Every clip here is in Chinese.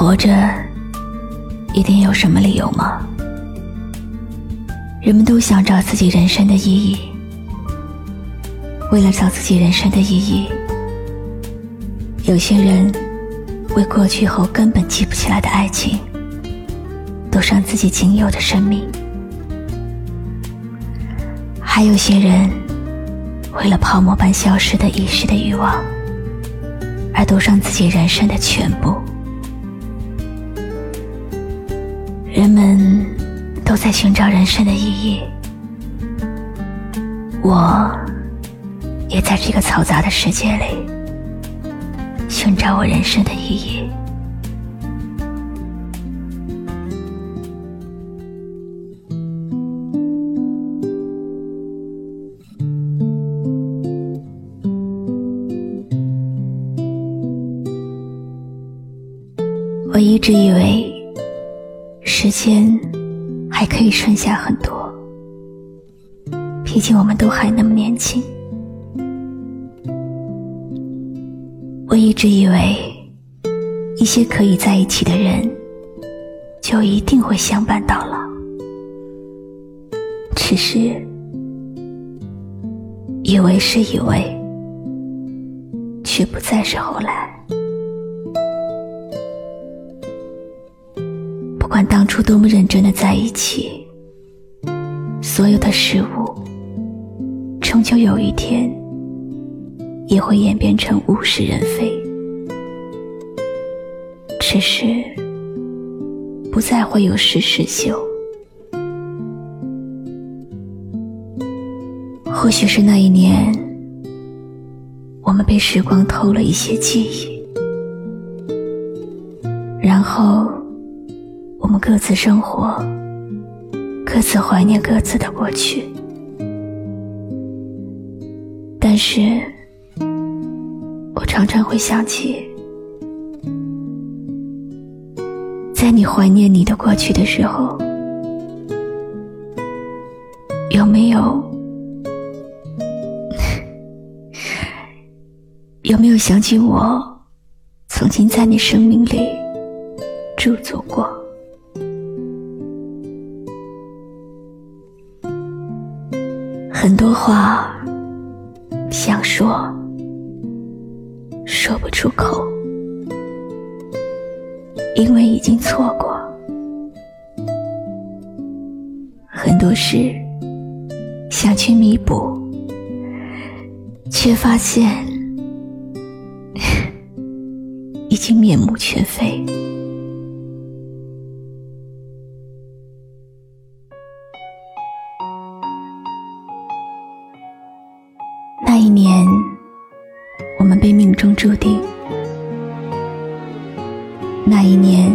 活着，一定有什么理由吗？人们都想找自己人生的意义。为了找自己人生的意义，有些人为过去后根本记不起来的爱情，赌上自己仅有的生命；还有些人为了泡沫般消失的一时的欲望，而赌上自己人生的全部。们都在寻找人生的意义，我也在这个嘈杂的世界里寻找我人生的意义。我一直以为。时间还可以剩下很多，毕竟我们都还那么年轻。我一直以为，一些可以在一起的人，就一定会相伴到老。只是，以为是以为，却不再是后来。管当初多么认真的在一起，所有的事物，终究有一天也会演变成物是人非。只是不再会有实时秀。或许是那一年，我们被时光偷了一些记忆，然后。我们各自生活，各自怀念各自的过去。但是，我常常会想起，在你怀念你的过去的时候，有没有 有没有想起我曾经在你生命里驻足过？话想说，说不出口，因为已经错过。很多事想去弥补，却发现 已经面目全非。注定；那一年，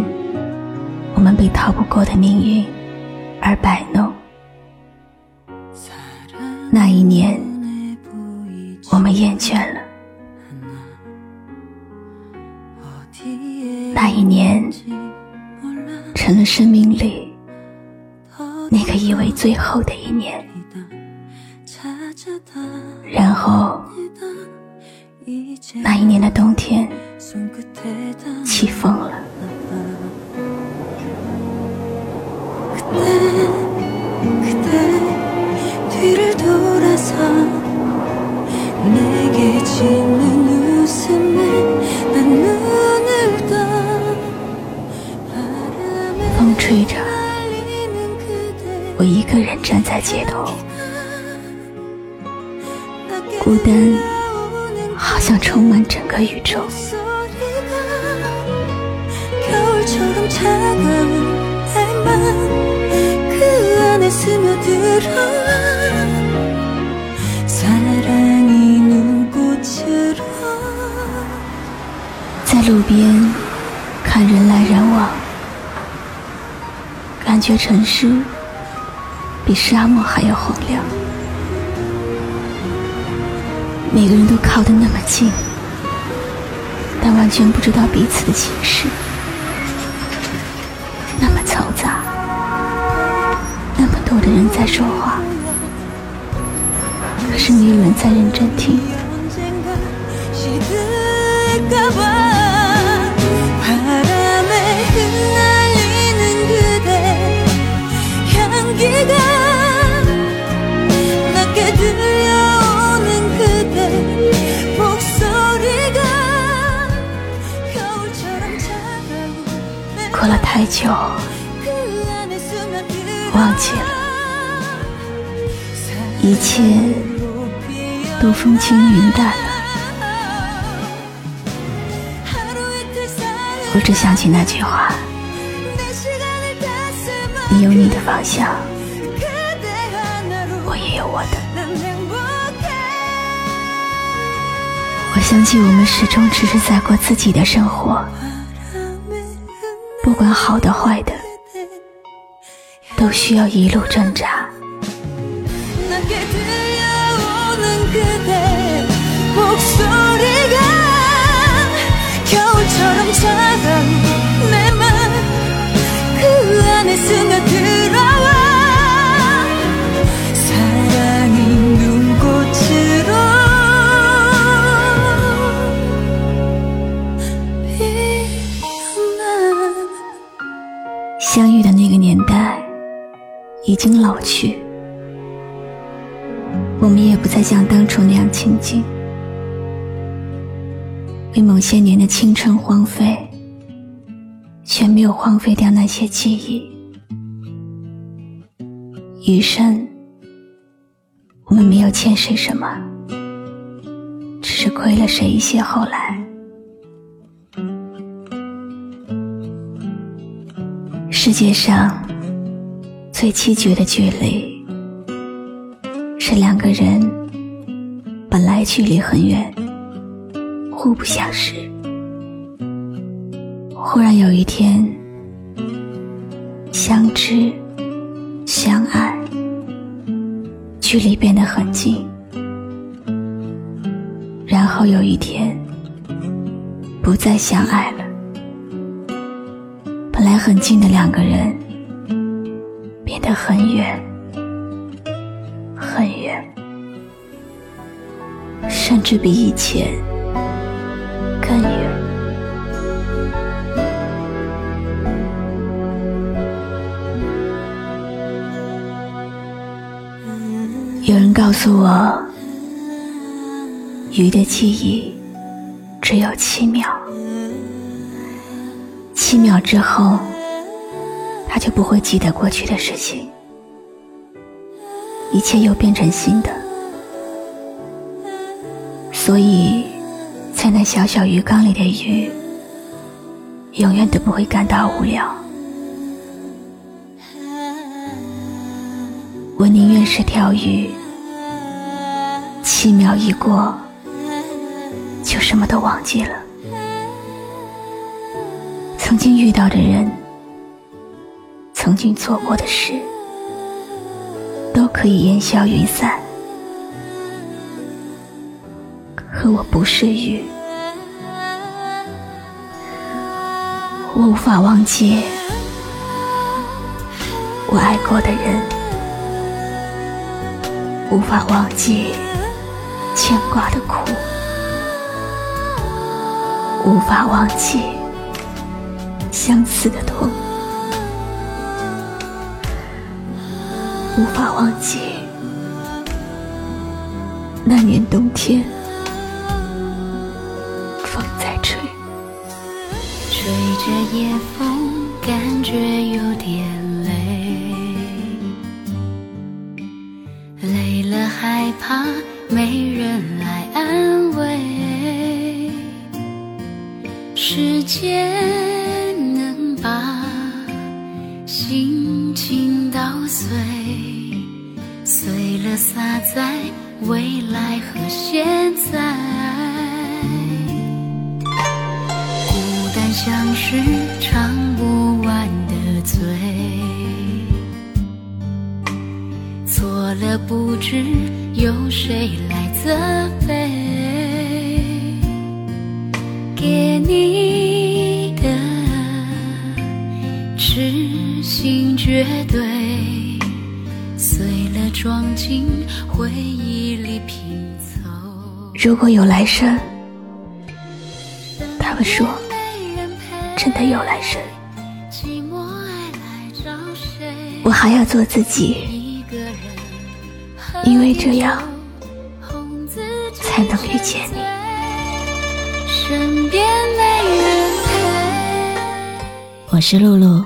我们被逃不过的命运而摆弄；那一年，我们厌倦了；那一年，成了生命里那个以为最后的一年。然后，那一年的冬天，起风了。风吹着，我一个人站在街头，孤单。好像充满整个宇宙。在路边看人来人往，感觉城市比沙漠还要荒凉。每个人都靠得那么近，但完全不知道彼此的心事。那么嘈杂，那么多的人在说话，可是没有人在认真听。切都风轻云淡了。我只想起那句话：你有你的方向，我也有我的。我相信我们始终只是在过自己的生活。不管好的坏的，都需要一路挣扎。相遇的那个年代已经老去，我们也不再像当初那样亲近。为某些年的青春荒废，却没有荒废掉那些记忆。余生，我们没有欠谁什么，只是亏了谁一些后来。世界上最凄绝的距离，是两个人本来距离很远，互不相识，忽然有一天相知相爱，距离变得很近，然后有一天不再相爱了。本来很近的两个人，变得很远，至比以前更远。有人告诉我，鱼的记忆只有七秒。七秒之后，他就不会记得过去的事情，一切又变成新的。所以，在那小小鱼缸里的鱼，永远都不会感到无聊。我宁愿是条鱼，七秒一过，就什么都忘记了。曾经遇到的人，曾经做过的事，都可以烟消云散。可我不是鱼，我无法忘记我爱过的人，无法忘记牵挂的苦，无法忘记。相思的痛，无法忘记那年冬天，在吹吹着夜风感觉有点累累了害怕没人来安慰时间能把心情捣碎碎了洒在未来和现在。像是唱不完的嘴，错了不知由谁来责备。给你的痴心绝对，碎了装进回忆里拼凑。如果有来生，他们说的有来生，我还要做自己，因为这样才能遇见你。身边没人陪。我是露露，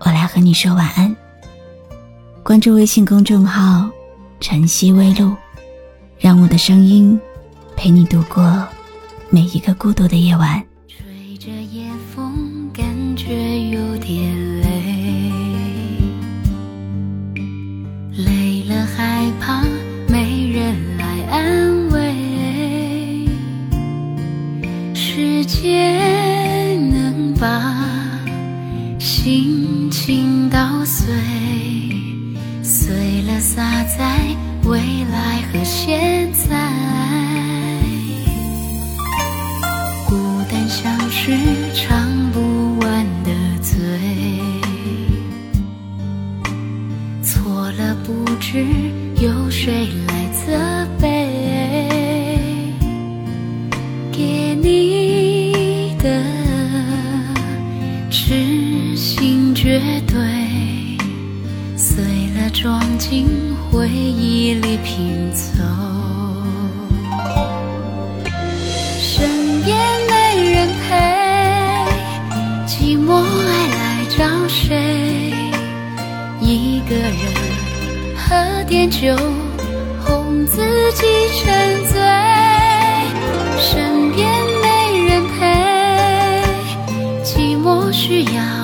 我来和你说晚安。关注微信公众号“晨曦微露”，让我的声音陪你度过每一个孤独的夜晚。时间能把心情捣碎，碎了洒在未来和现在。孤单像是唱不完的醉，错了不知由谁来责备。装进回忆里拼凑。身边没人陪，寂寞爱来找谁？一个人喝点酒，哄自己沉醉。身边没人陪，寂寞。需要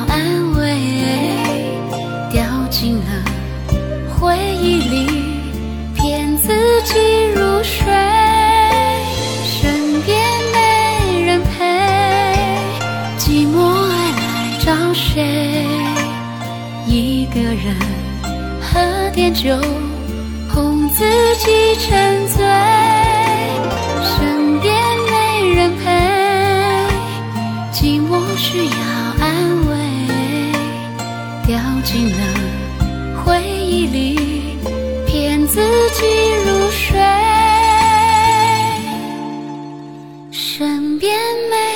找谁一个人喝点酒哄自己沉醉身边没人陪寂寞需要安慰。掉进了回忆里骗自己入睡。身边没